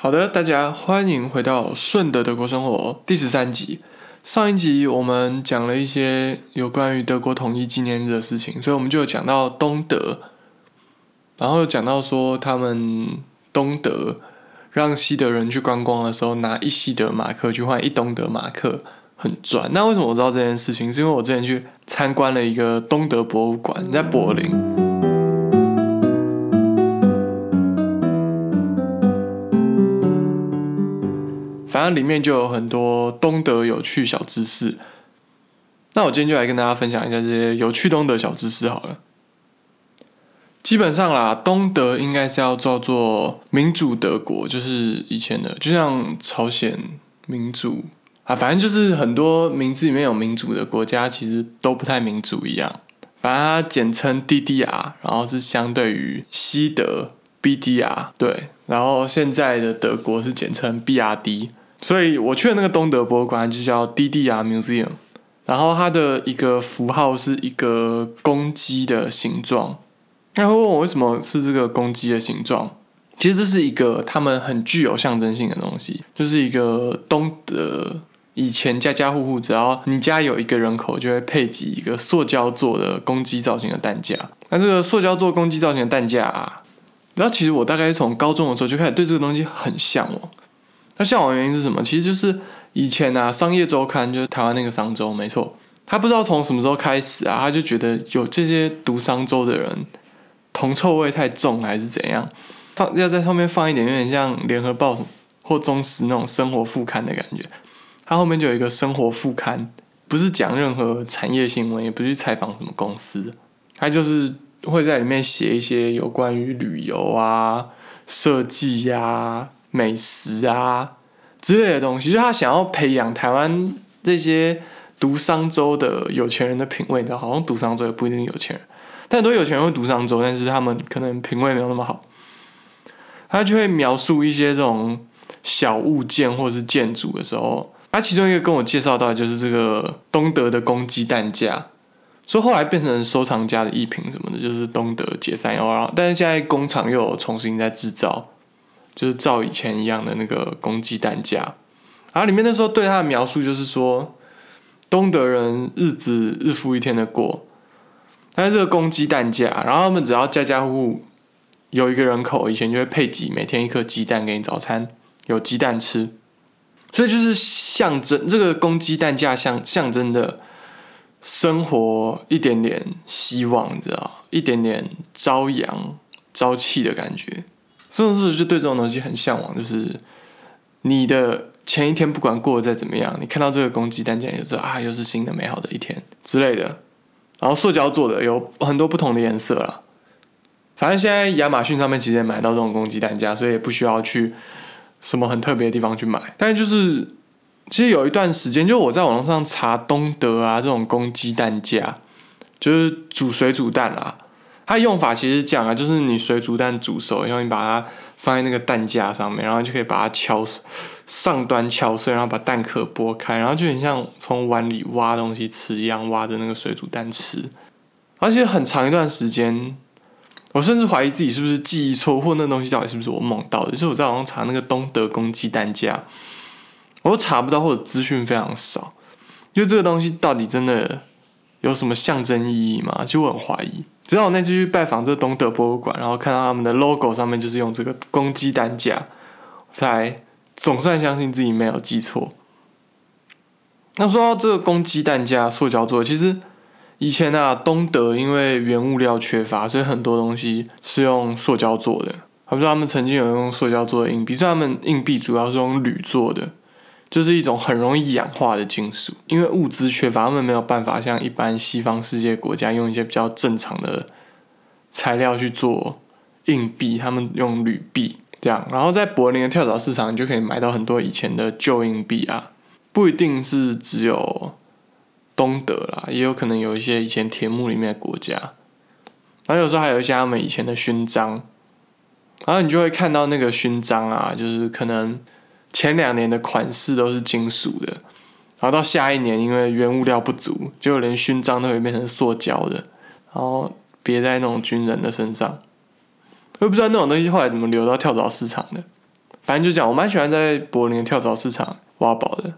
好的，大家欢迎回到顺德德国生活第十三集。上一集我们讲了一些有关于德国统一纪念日的事情，所以我们就有讲到东德，然后讲到说他们东德让西德人去观光的时候，拿一西德马克去换一东德马克，很赚。那为什么我知道这件事情？是因为我之前去参观了一个东德博物馆，在柏林。反正里面就有很多东德有趣小知识。那我今天就来跟大家分享一下这些有趣东德小知识好了。基本上啦，东德应该是要叫做民主德国，就是以前的，就像朝鲜民主啊，反正就是很多名字里面有民主的国家，其实都不太民主一样。反正它简称 DDR，然后是相对于西德 BDR，对，然后现在的德国是简称 BRD。所以我去的那个东德博物馆就叫 DDR Museum，然后它的一个符号是一个公鸡的形状。那会问我为什么是这个公鸡的形状？其实这是一个他们很具有象征性的东西，就是一个东德以前家家户户只要你家有一个人口，就会配给一个塑胶做的公鸡造型的担架。那这个塑胶做公鸡造型的担架，然后其实我大概从高中的时候就开始对这个东西很向往。那向往原因是什么？其实就是以前啊，商业周刊就是台湾那个商周，没错。他不知道从什么时候开始啊，他就觉得有这些读商周的人，铜臭味太重还是怎样，放要在上面放一点，有点像联合报或中时那种生活副刊的感觉。他后面就有一个生活副刊，不是讲任何产业新闻，也不去采访什么公司，他就是会在里面写一些有关于旅游啊、设计呀。美食啊之类的东西，就他想要培养台湾这些读商周的有钱人的品味的，好像读商周也不一定有钱人，但很多有钱人会读商周，但是他们可能品味没有那么好。他就会描述一些这种小物件或是建筑的时候，他其中一个跟我介绍到就是这个东德的公鸡蛋架，所以后来变成收藏家的艺品什么的，就是东德解散后，但是现在工厂又有重新在制造。就是照以前一样的那个公鸡蛋架，然后里面那时候对他的描述就是说，东德人日子日复一天的过，但是这个公鸡蛋架，然后他们只要家家户户有一个人口，以前就会配给每天一颗鸡蛋给你早餐，有鸡蛋吃，所以就是象征这个公鸡蛋架象象征的生活一点点希望，你知道，一点点朝阳朝气的感觉。所以说，就对这种东西很向往。就是你的前一天不管过得再怎么样，你看到这个公鸡蛋架，就知道啊，又是新的美好的一天之类的。然后塑胶做的有很多不同的颜色啦。反正现在亚马逊上面其实也买到这种公鸡蛋架，所以也不需要去什么很特别的地方去买。但就是，其实有一段时间，就我在网络上查东德啊这种公鸡蛋架，就是煮水煮蛋啦。它用法其实讲啊，就是你水煮蛋煮熟，然后你把它放在那个蛋架上面，然后就可以把它敲上端敲碎，然后把蛋壳剥开，然后就很像从碗里挖东西吃一样，挖着那个水煮蛋吃。而且很长一段时间，我甚至怀疑自己是不是记忆错，或那东西到底是不是我梦到的。就是我在网上查那个东德公鸡蛋架，我都查不到，或者资讯非常少，因为这个东西到底真的有什么象征意义吗？就我很怀疑。直到我那次去拜访这个东德博物馆，然后看到他们的 logo 上面就是用这个公鸡蛋架，才总算相信自己没有记错。那说到这个公鸡蛋架塑胶做，其实以前啊，东德因为原物料缺乏，所以很多东西是用塑胶做的。比如说他们曾经有用塑胶做的硬币，虽然他们硬币主要是用铝做的。就是一种很容易氧化的金属，因为物资缺乏，他们没有办法像一般西方世界国家用一些比较正常的材料去做硬币，他们用铝币这样。然后在柏林的跳蚤市场，你就可以买到很多以前的旧硬币啊，不一定是只有东德啦，也有可能有一些以前铁幕里面的国家。然后有时候还有一些他们以前的勋章，然后你就会看到那个勋章啊，就是可能。前两年的款式都是金属的，然后到下一年因为原物料不足，就连勋章都会变成塑胶的，然后别在那种军人的身上。我也不知道那种东西后来怎么流到跳蚤市场的，反正就讲，我蛮喜欢在柏林的跳蚤市场挖宝的。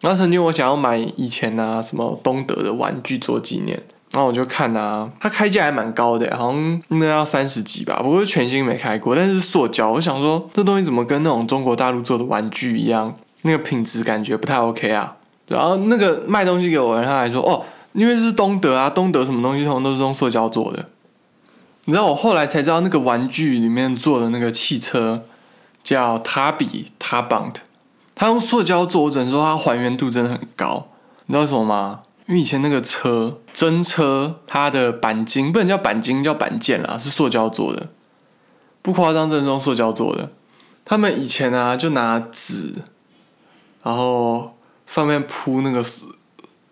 然后曾经我想要买以前啊什么东德的玩具做纪念，然后我就看啊，它开价还蛮高的，好像那要三十几吧，不过全新没开过，但是塑胶。我想说这东西怎么跟那种中国大陆做的玩具一样，那个品质感觉不太 OK 啊。然后那个卖东西给我的人他还说哦，因为是东德啊，东德什么东西通常都是用塑胶做的。你知道我后来才知道那个玩具里面做的那个汽车叫塔比塔邦的。它用塑胶做，我只能说它还原度真的很高。你知道什么吗？因为以前那个车真车，它的钣金不能叫钣金，叫板件啦，是塑胶做的，不夸张，真的用塑胶做的。他们以前啊，就拿纸，然后上面铺那个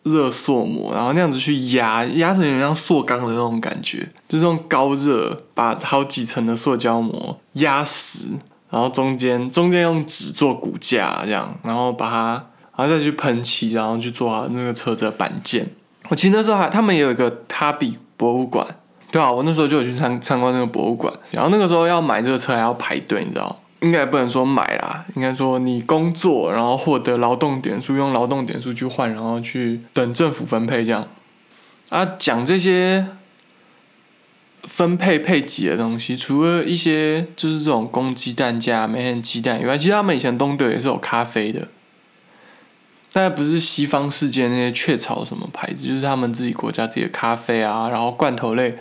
热塑膜，然后那样子去压，压成有点像塑钢的那种感觉，就是用高热把好几层的塑胶膜压实。然后中间中间用纸做骨架这样，然后把它，然后再去喷漆，然后去做那个车子的板件。我其实那时候还他们也有一个塔比博物馆，对啊，我那时候就有去参参观那个博物馆。然后那个时候要买这个车还要排队，你知道？应该不能说买啦，应该说你工作然后获得劳动点数，用劳动点数去换，然后去等政府分配这样。啊，讲这些。分配配给的东西，除了一些就是这种公鸡蛋价、每天鸡蛋以外，其实他们以前东德也是有咖啡的，但不是西方世界那些雀巢什么牌子，就是他们自己国家自己的咖啡啊，然后罐头类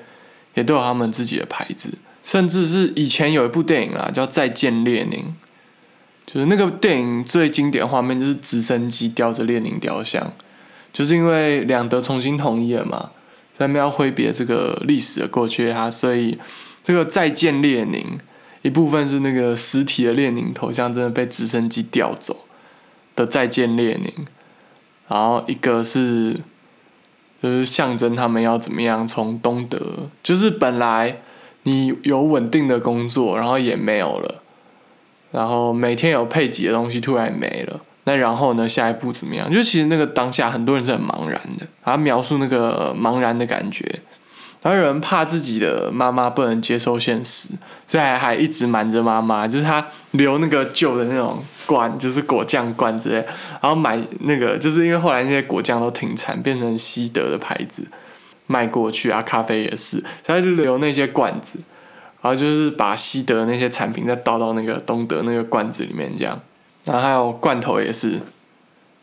也都有他们自己的牌子，甚至是以前有一部电影啊，叫《再见列宁》，就是那个电影最经典画面就是直升机吊着列宁雕像，就是因为两德重新统一了嘛。他们要挥别这个历史的过去啊，所以这个再见列宁一部分是那个实体的列宁头像真的被直升机调走。的再见列宁，然后一个是就是象征他们要怎么样从东德，就是本来你有稳定的工作，然后也没有了，然后每天有配给的东西突然没了。那然后呢？下一步怎么样？就其实那个当下，很多人是很茫然的。他描述那个茫然的感觉，然后有人怕自己的妈妈不能接受现实，所以还还一直瞒着妈妈。就是他留那个旧的那种罐，就是果酱罐之类，然后买那个，就是因为后来那些果酱都停产，变成西德的牌子卖过去啊。咖啡也是，所以他就留那些罐子，然后就是把西德那些产品再倒到那个东德那个罐子里面，这样。然后还有罐头也是，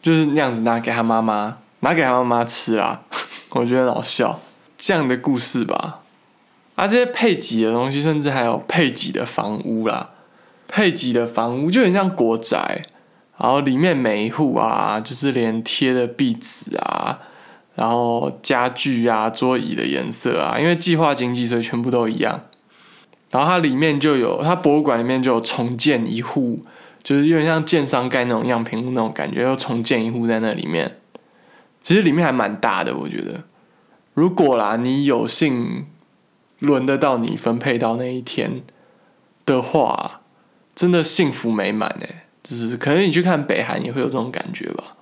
就是那样子拿给他妈妈，拿给他妈妈吃啦。我觉得好笑，这样的故事吧。啊，这些配给的东西，甚至还有配给的房屋啦。配给的房屋就很像国宅，然后里面每一户啊，就是连贴的壁纸啊，然后家具啊、桌椅的颜色啊，因为计划经济，所以全部都一样。然后它里面就有，它博物馆里面就有重建一户。就是有点像建商盖那种样品屋那种感觉，又重建一户在那里面，其实里面还蛮大的，我觉得。如果啦，你有幸轮得到你分配到那一天的话，真的幸福美满哎，就是可能你去看北韩也会有这种感觉吧。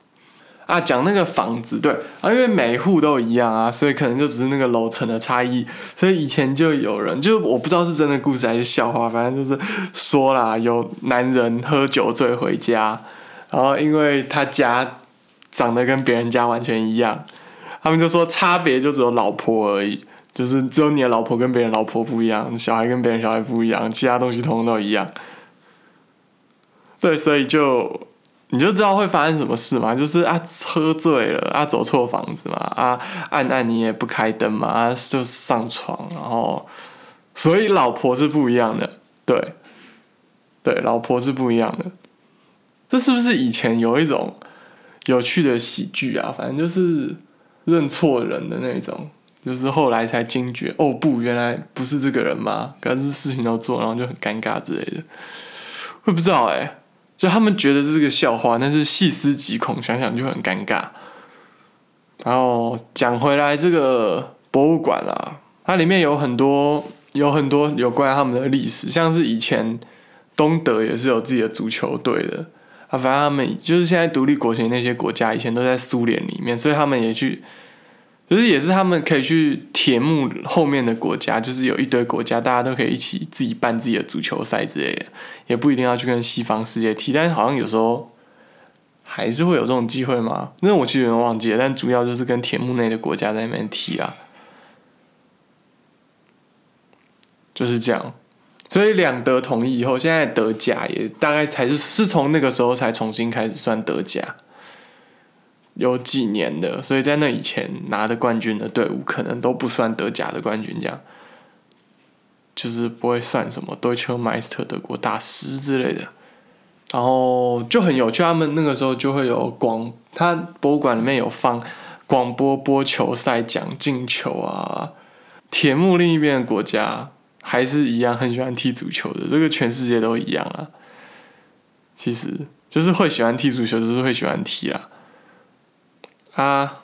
啊，讲那个房子，对啊，因为每户都一样啊，所以可能就只是那个楼层的差异。所以以前就有人，就我不知道是真的故事还是笑话，反正就是说啦，有男人喝酒醉回家，然后因为他家长得跟别人家完全一样，他们就说差别就只有老婆而已，就是只有你的老婆跟别人老婆不一样，小孩跟别人小孩不一样，其他东西通通都一样。对，所以就。你就知道会发生什么事嘛？就是啊，喝醉了啊，走错房子嘛啊，按按你也不开灯嘛啊，就上床，然后，所以老婆是不一样的，对，对，老婆是不一样的。这是不是以前有一种有趣的喜剧啊？反正就是认错人的那种，就是后来才惊觉，哦不，原来不是这个人嘛，可是事情都做，然后就很尴尬之类的，我不知道哎。就他们觉得这是个笑话，但是细思极恐，想想就很尴尬。然后讲回来，这个博物馆啊，它里面有很多有很多有关他们的历史，像是以前东德也是有自己的足球队的啊。反正他们就是现在独立国前那些国家，以前都在苏联里面，所以他们也去就是也是他们可以去铁幕后面的国家，就是有一堆国家，大家都可以一起自己办自己的足球赛之类的，也不一定要去跟西方世界踢，但是好像有时候还是会有这种机会嘛。那我其实有点忘记了，但主要就是跟铁幕内的国家在那边踢啊，就是这样。所以两德统一以后，现在德甲也大概才是是从那个时候才重新开始算德甲。有几年的，所以在那以前拿的冠军的队伍可能都不算德甲的冠军，这样就是不会算什么 Deutsche Meister 德国大师之类的。然后就很有趣，他们那个时候就会有广，他博物馆里面有放广播播球赛讲进球啊。铁幕另一边的国家还是一样很喜欢踢足球的，这个全世界都一样啊。其实就是会喜欢踢足球，就是会喜欢踢啊。啊，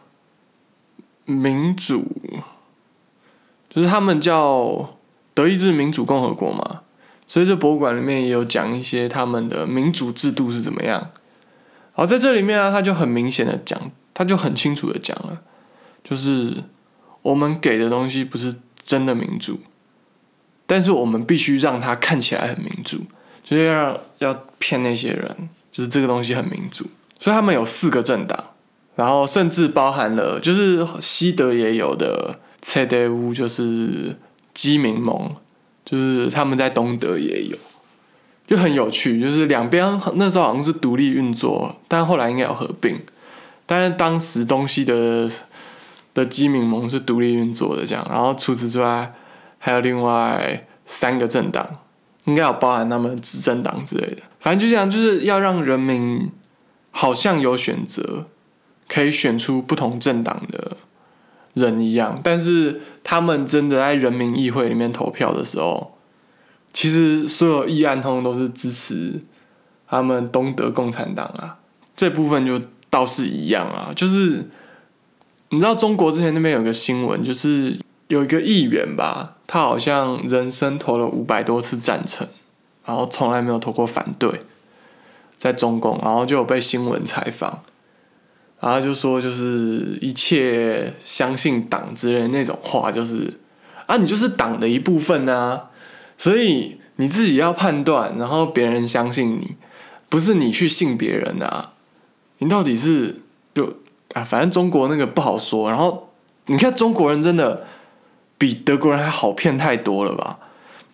民主就是他们叫德意志民主共和国嘛，所以这博物馆里面也有讲一些他们的民主制度是怎么样。好，在这里面啊，他就很明显的讲，他就很清楚的讲了，就是我们给的东西不是真的民主，但是我们必须让它看起来很民主，就是要要骗那些人，就是这个东西很民主，所以他们有四个政党。然后甚至包含了，就是西德也有的 CDU，就是基民盟，就是他们在东德也有，就很有趣。就是两边那时候好像是独立运作，但后来应该有合并。但是当时东西的的基民盟是独立运作的这样。然后除此之外，还有另外三个政党，应该有包含他们执政党之类的。反正就这样，就是要让人民好像有选择。可以选出不同政党的人一样，但是他们真的在人民议会里面投票的时候，其实所有议案通通都是支持他们东德共产党啊。这部分就倒是一样啊，就是你知道中国之前那边有个新闻，就是有一个议员吧，他好像人生投了五百多次赞成，然后从来没有投过反对，在中共，然后就有被新闻采访。然后就说就是一切相信党之类那种话，就是啊，你就是党的一部分啊，所以你自己要判断，然后别人相信你，不是你去信别人啊，你到底是就啊，反正中国那个不好说。然后你看中国人真的比德国人还好骗太多了吧？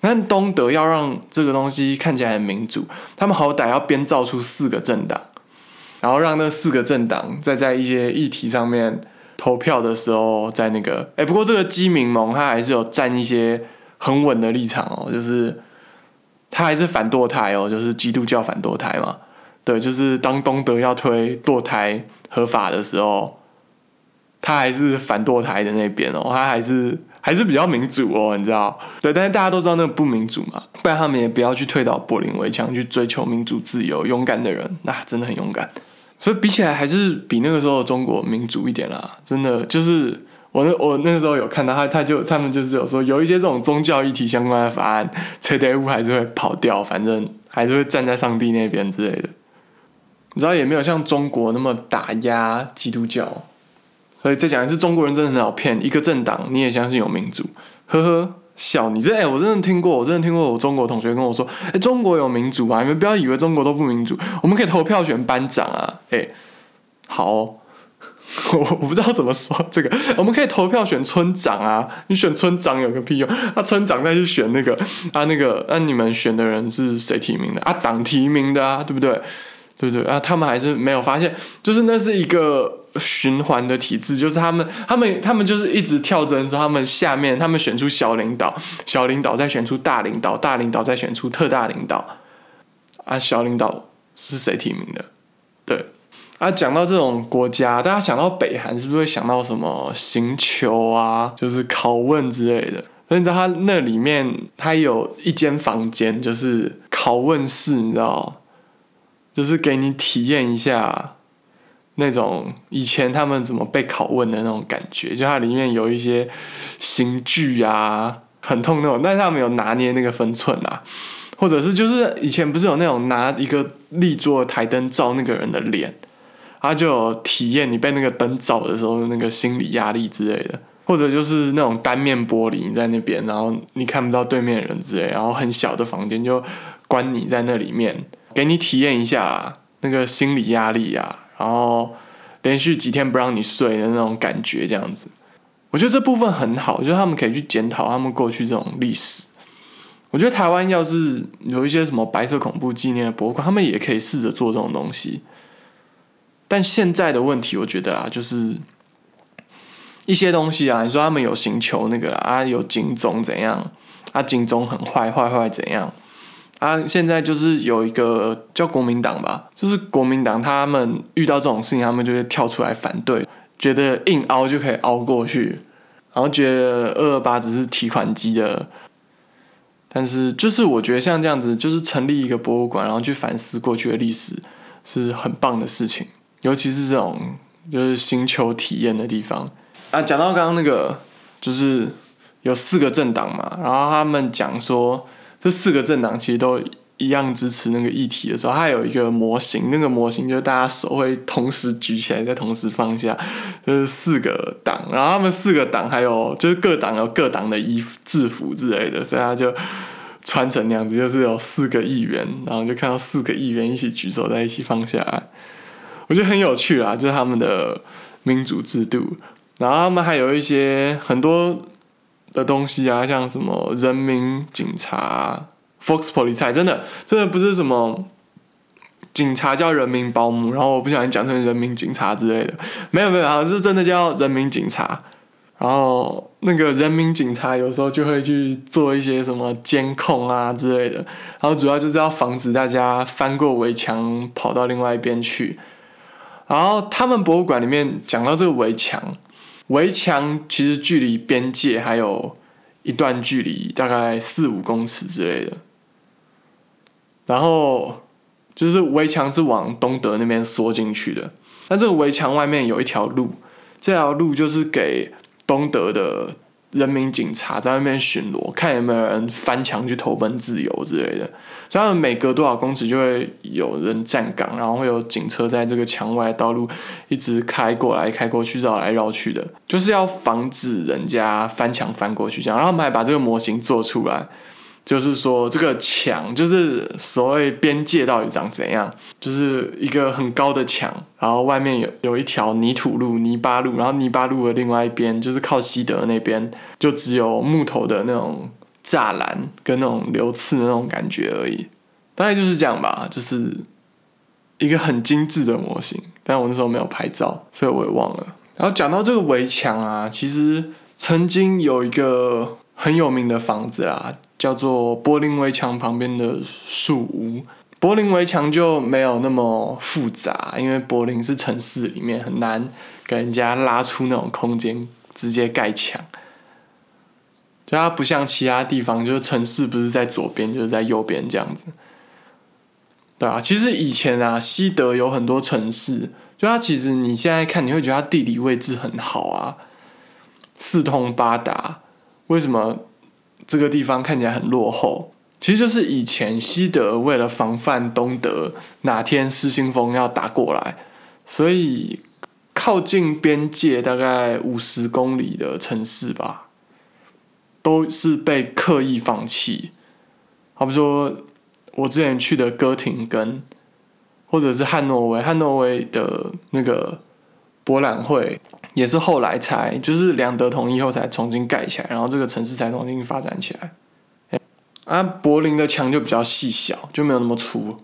但东德要让这个东西看起来很民主，他们好歹要编造出四个政党。然后让那四个政党再在一些议题上面投票的时候，在那个哎，不过这个基民盟他还是有站一些很稳的立场哦，就是他还是反堕胎哦，就是基督教反堕胎嘛。对，就是当东德要推堕胎合法的时候，他还是反堕胎的那边哦，他还是还是比较民主哦，你知道？对，但是大家都知道那个不民主嘛，不然他们也不要去推倒柏林围墙，去追求民主自由，勇敢的人那真的很勇敢。所以比起来还是比那个时候中国民主一点啦，真的就是我那我那个时候有看到他，他就他们就是有说有一些这种宗教议题相关的法案，车队屋还是会跑掉，反正还是会站在上帝那边之类的。你知道也没有像中国那么打压基督教，所以再讲一次，中国人真的很好骗，一个政党你也相信有民主，呵呵。笑你这哎，我真的听过，我真的听过我中国同学跟我说，哎，中国有民主啊，你们不要以为中国都不民主，我们可以投票选班长啊，哎，好，我 我不知道怎么说这个，我们可以投票选村长啊，你选村长有个屁用？那村长再去选那个啊，那个那你们选的人是谁提名的啊？党提名的啊，对不对？对不对啊？他们还是没有发现，就是那是一个。循环的体制就是他们，他们，他们就是一直跳针，说他们下面，他们选出小领导，小领导再选出大领导，大领导再选出特大领导。啊，小领导是谁提名的？对，啊，讲到这种国家，大家想到北韩是不是会想到什么刑求啊，就是拷问之类的？所以你知道他那里面，他有一间房间就是拷问室，你知道，就是给你体验一下。那种以前他们怎么被拷问的那种感觉，就它里面有一些刑具啊，很痛那种，但是他们有拿捏那个分寸啊，或者是就是以前不是有那种拿一个立桌台灯照那个人的脸，他就有体验你被那个灯照的时候那个心理压力之类的，或者就是那种单面玻璃你在那边，然后你看不到对面人之类，然后很小的房间就关你在那里面，给你体验一下那个心理压力啊，然后连续几天不让你睡的那种感觉，这样子。我觉得这部分很好，我觉得他们可以去检讨他们过去这种历史。我觉得台湾要是有一些什么白色恐怖纪念的博物馆，他们也可以试着做这种东西。但现在的问题，我觉得啊，就是一些东西啊，你说他们有寻求那个啊，有警钟怎样啊，警钟很坏，坏坏怎样啊？现在就是有一个叫国民党吧，就是国民党，他们遇到这种事情，他们就会跳出来反对。觉得硬凹就可以凹过去，然后觉得二二八只是提款机的，但是就是我觉得像这样子，就是成立一个博物馆，然后去反思过去的历史，是很棒的事情。尤其是这种就是星球体验的地方啊。讲到刚刚那个，就是有四个政党嘛，然后他们讲说这四个政党其实都。一样支持那个议题的时候，它有一个模型，那个模型就是大家手会同时举起来，再同时放下，就是四个党，然后他们四个党还有就是各党有各党的衣服制服之类的，所以他就穿成那样子，就是有四个议员，然后就看到四个议员一起举手在一起放下，我觉得很有趣啦，就是他们的民主制度，然后他们还有一些很多的东西啊，像什么人民警察。Fox Police 真的真的不是什么警察叫人民保姆，然后我不小心讲成人民警察之类的，没有没有，好像是真的叫人民警察。然后那个人民警察有时候就会去做一些什么监控啊之类的，然后主要就是要防止大家翻过围墙跑到另外一边去。然后他们博物馆里面讲到这个围墙，围墙其实距离边界还有一段距离，大概四五公尺之类的。然后就是围墙是往东德那边缩进去的，那这个围墙外面有一条路，这条路就是给东德的人民警察在外面巡逻，看有没有人翻墙去投奔自由之类的。所以他们每隔多少公尺就会有人站岗，然后会有警车在这个墙外道路一直开过来、开过去、绕来绕去的，就是要防止人家翻墙翻过去这样。然后他们还把这个模型做出来。就是说，这个墙就是所谓边界到底长怎样？就是一个很高的墙，然后外面有有一条泥土路、泥巴路，然后泥巴路的另外一边就是靠西德那边，就只有木头的那种栅栏跟那种流刺的那种感觉而已。大概就是这样吧，就是一个很精致的模型。但我那时候没有拍照，所以我也忘了。然后讲到这个围墙啊，其实曾经有一个很有名的房子啦。叫做柏林围墙旁边的树屋，柏林围墙就没有那么复杂，因为柏林是城市里面很难给人家拉出那种空间直接盖墙，就它不像其他地方，就是城市不是在左边就是在右边这样子，对啊，其实以前啊，西德有很多城市，就它其实你现在看你会觉得它地理位置很好啊，四通八达，为什么？这个地方看起来很落后，其实就是以前西德为了防范东德哪天失心疯要打过来，所以靠近边界大概五十公里的城市吧，都是被刻意放弃。好比说，我之前去的哥廷根，或者是汉诺威，汉诺威的那个博览会。也是后来才，就是两德统一后才重新盖起来，然后这个城市才重新发展起来。啊，柏林的墙就比较细小，就没有那么粗。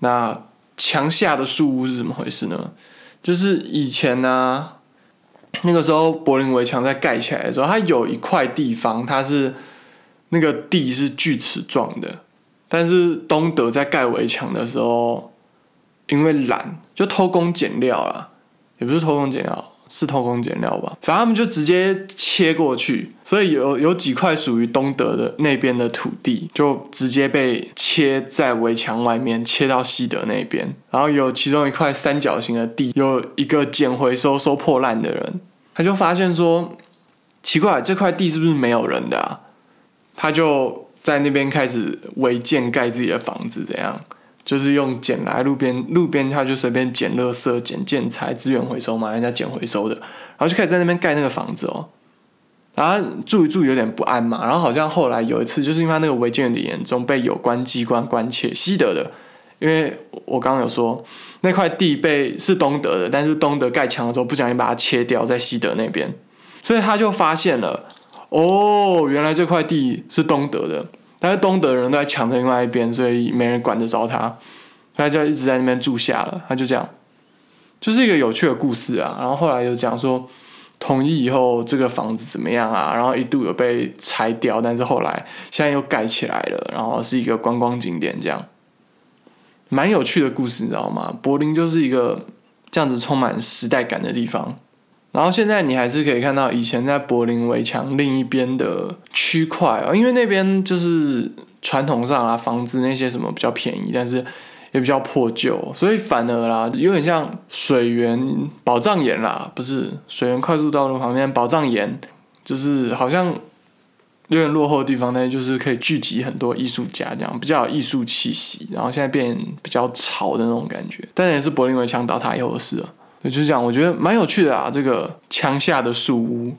那墙下的树屋是怎么回事呢？就是以前呢，那个时候柏林围墙在盖起来的时候，它有一块地方，它是那个地是锯齿状的，但是东德在盖围墙的时候，因为懒，就偷工减料了，也不是偷工减料。是偷工减料吧，反正他们就直接切过去，所以有有几块属于东德的那边的土地，就直接被切在围墙外面，切到西德那边。然后有其中一块三角形的地，有一个捡回收收破烂的人，他就发现说，奇怪，这块地是不是没有人的啊？他就在那边开始违建盖自己的房子，怎样？就是用捡来路边路边，他就随便捡垃圾、捡建材、资源回收嘛，人家捡回收的，然后就开始在那边盖那个房子哦。然后住一住有点不安嘛，然后好像后来有一次，就是因为他那个违建有点严重，被有关机关关切，西德的，因为我刚刚有说那块地被是东德的，但是东德盖墙的时候不小心把它切掉，在西德那边，所以他就发现了，哦，原来这块地是东德的，但是东德人都在抢着另外一边，所以没人管得着他，他就一直在那边住下了，他就这样，就是一个有趣的故事啊。然后后来又讲说。统一以后，这个房子怎么样啊？然后一度有被拆掉，但是后来现在又盖起来了，然后是一个观光景点，这样蛮有趣的故事，你知道吗？柏林就是一个这样子充满时代感的地方。然后现在你还是可以看到以前在柏林围墙另一边的区块啊，因为那边就是传统上啊，房子那些什么比较便宜，但是。也比较破旧，所以反而啦，有点像水源宝藏岩啦，不是水源快速道路旁边宝藏岩，就是好像有点落后的地方，但就是可以聚集很多艺术家，这样比较有艺术气息。然后现在变比较潮的那种感觉，但也是柏林围墙倒塌以后的事了。就是这样，我觉得蛮有趣的啊，这个墙下的树屋。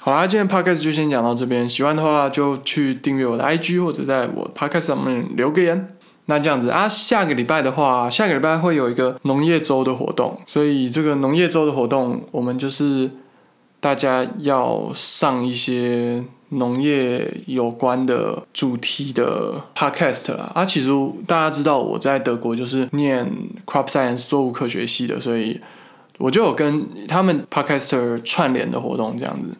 好啦，今天 podcast 就先讲到这边，喜欢的话就去订阅我的 IG 或者在我 podcast 上面留个言。那这样子啊，下个礼拜的话，下个礼拜会有一个农业周的活动，所以这个农业周的活动，我们就是大家要上一些农业有关的主题的 podcast 啦。啊，其实大家知道我在德国就是念 crop science 作物科学系的，所以我就有跟他们 podcaster 串联的活动这样子。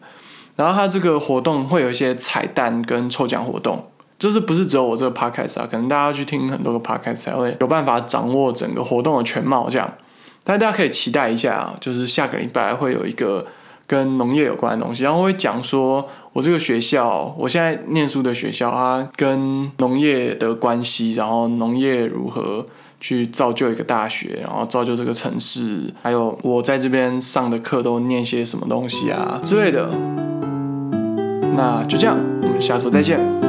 然后他这个活动会有一些彩蛋跟抽奖活动。就是不是只有我这个 podcast 啊？可能大家去听很多个 podcast 才会有办法掌握整个活动的全貌。这样，但大家可以期待一下啊，就是下个礼拜会有一个跟农业有关的东西，然后会讲说我这个学校，我现在念书的学校它，跟农业的关系，然后农业如何去造就一个大学，然后造就这个城市，还有我在这边上的课都念些什么东西啊之类的。那就这样，我们下次再见。